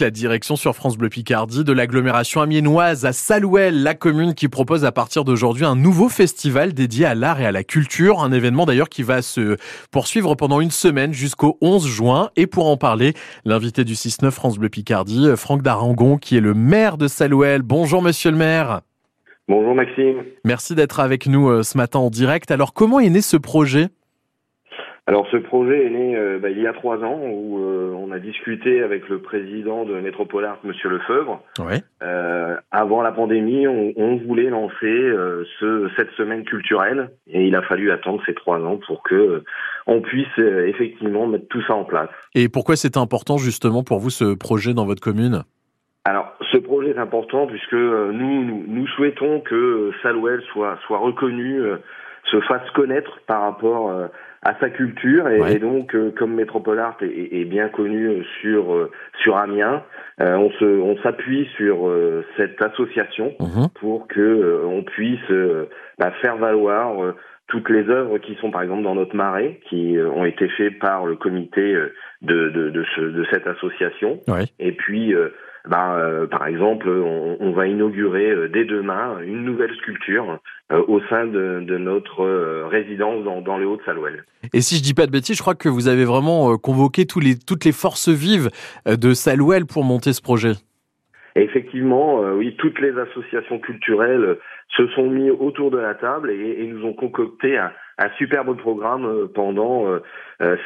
La direction sur France Bleu Picardie de l'agglomération amiénoise à Salouel, la commune qui propose à partir d'aujourd'hui un nouveau festival dédié à l'art et à la culture. Un événement d'ailleurs qui va se poursuivre pendant une semaine jusqu'au 11 juin. Et pour en parler, l'invité du 6-9 France Bleu Picardie, Franck Darangon, qui est le maire de Salouel. Bonjour monsieur le maire. Bonjour Maxime. Merci d'être avec nous euh, ce matin en direct. Alors comment est né ce projet? Alors ce projet est né euh, bah, il y a trois ans où euh, on a discuté avec le président de Métropole Monsieur Lefebvre. Ouais. Euh, avant la pandémie, on, on voulait lancer euh, ce, cette semaine culturelle et il a fallu attendre ces trois ans pour que on puisse effectivement mettre tout ça en place. Et pourquoi c'est important justement pour vous ce projet dans votre commune? Alors, ce projet est important puisque nous, nous, nous souhaitons que Salouel soit, soit reconnu, se fasse connaître par rapport à sa culture et, Ouais. et donc euh, comme Métropole Art est, est bien connu euh, sur euh, sur Amiens, euh, on se on s'appuie sur euh, cette association Mhm. pour que euh, on puisse euh, bah, faire valoir euh, toutes les œuvres qui sont par exemple dans notre marais, qui euh, ont été faites par le comité euh, de de, de, ce- de cette association. Ouais. Et puis, euh, bah, euh, par exemple, on, on va inaugurer euh, dès demain une nouvelle sculpture euh, au sein de, de notre euh, résidence dans, dans les Hauts-de-Salouel. Et si je dis pas de bêtises, je crois que vous avez vraiment euh, convoqué tous les, toutes les forces vives euh, de Salouel pour monter ce projet. Et effectivement, euh, oui, toutes les associations culturelles se sont mis autour de la table et, et nous ont concocté un, un superbe programme pendant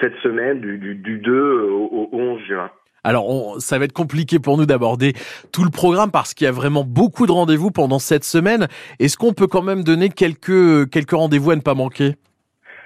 cette semaine du, du, du 2 au, au 11 juin. Alors, on- ça va être compliqué pour nous d'aborder tout le programme parce qu'il y a vraiment beaucoup de rendez-vous pendant cette semaine. Est-ce qu'on peut quand même donner quelques, quelques rendez-vous à ne pas manquer?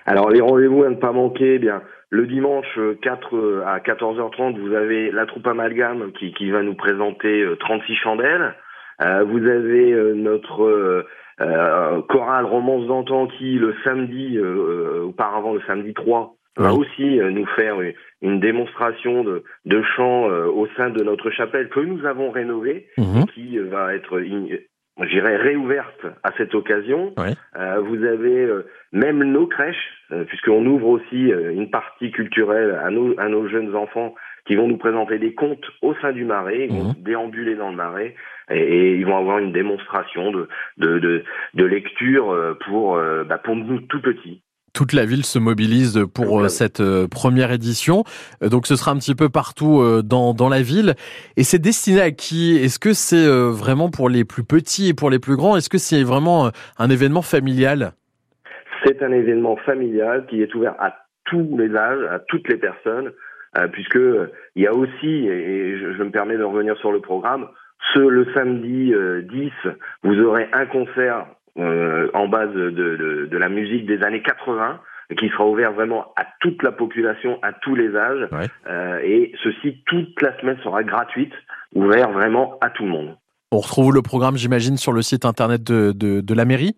Alors les rendez-vous à ne pas manquer, eh bien le dimanche euh, 4 euh, à 14h30, vous avez la troupe Amalgame qui, qui va nous présenter euh, 36 chandelles. Euh, vous avez euh, notre euh, euh, chorale Romance d'antan qui le samedi, euh, euh, auparavant le samedi 3, va aussi euh, nous faire une, démonstration de, de chant euh, au sein de notre chapelle que nous avons rénovée Mhm. qui euh, va être, dirais, réouverte à cette occasion. Euh, vous avez euh, même nos crèches, euh, puisqu'on ouvre aussi euh, une partie culturelle à nos, à nos jeunes enfants qui vont nous présenter des contes au sein du marais, ils vont Mhm. déambuler dans le marais et, et ils vont avoir une démonstration de, de, de, de lecture pour, euh, bah, pour nous tout petits. Toute la ville se mobilise pour la euh, cette euh, première édition. Euh, Donc, ce sera un petit peu partout dans, dans la ville. Et c'est destiné à qui? Est-ce que c'est vraiment pour les plus petits et pour les plus grands? Est-ce que c'est vraiment un événement familial? C'est un événement familial qui est ouvert à tous les âges, à toutes les personnes, puisque il y a aussi, et je, je me permets de revenir sur le programme, ce le samedi euh, 10, vous aurez un concert euh, en base de, de, de la musique des années 80 qui sera ouvert vraiment à toute la population, à tous les âges, Ouais. Euh, et ceci toute la semaine sera gratuite, ouvert vraiment à tout le monde. On retrouve le programme, j'imagine, sur le site internet de, de, de la mairie?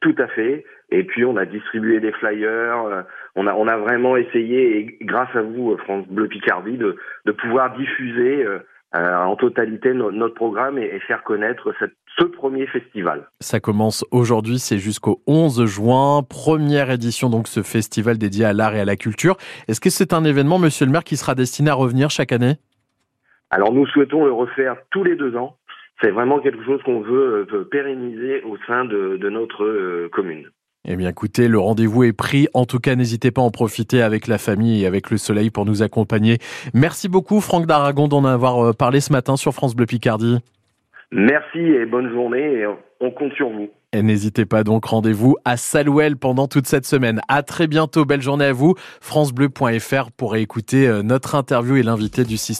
Tout à fait. Et puis on a distribué des flyers, euh, on a on a vraiment essayé, et grâce à vous, euh, France Bleu Picardie, de, de pouvoir diffuser euh, euh, en totalité no- notre programme et, et faire connaître cette, ce premier festival. Ça commence aujourd'hui, c'est jusqu'au 11 juin, première édition donc ce festival dédié à l'art et à la culture. Est-ce que c'est un événement, monsieur le maire, qui sera destiné à revenir chaque année? Alors nous souhaitons le refaire tous les deux ans. C'est vraiment quelque chose qu'on veut, euh, pérenniser au sein de, de notre euh, commune. Eh bien écoutez, le rendez-vous est pris. En tout cas, n'hésitez pas à en profiter avec la famille et avec le soleil pour nous accompagner. Merci beaucoup Franck d'Aragon d'en avoir euh, parlé ce matin sur France Bleu Picardie. Merci et bonne journée et on compte sur vous. Et n'hésitez pas donc, rendez-vous à Salouel pendant toute cette semaine. À très bientôt, belle journée à vous. francebleu.fr pour écouter euh, notre interview et l'invité du 6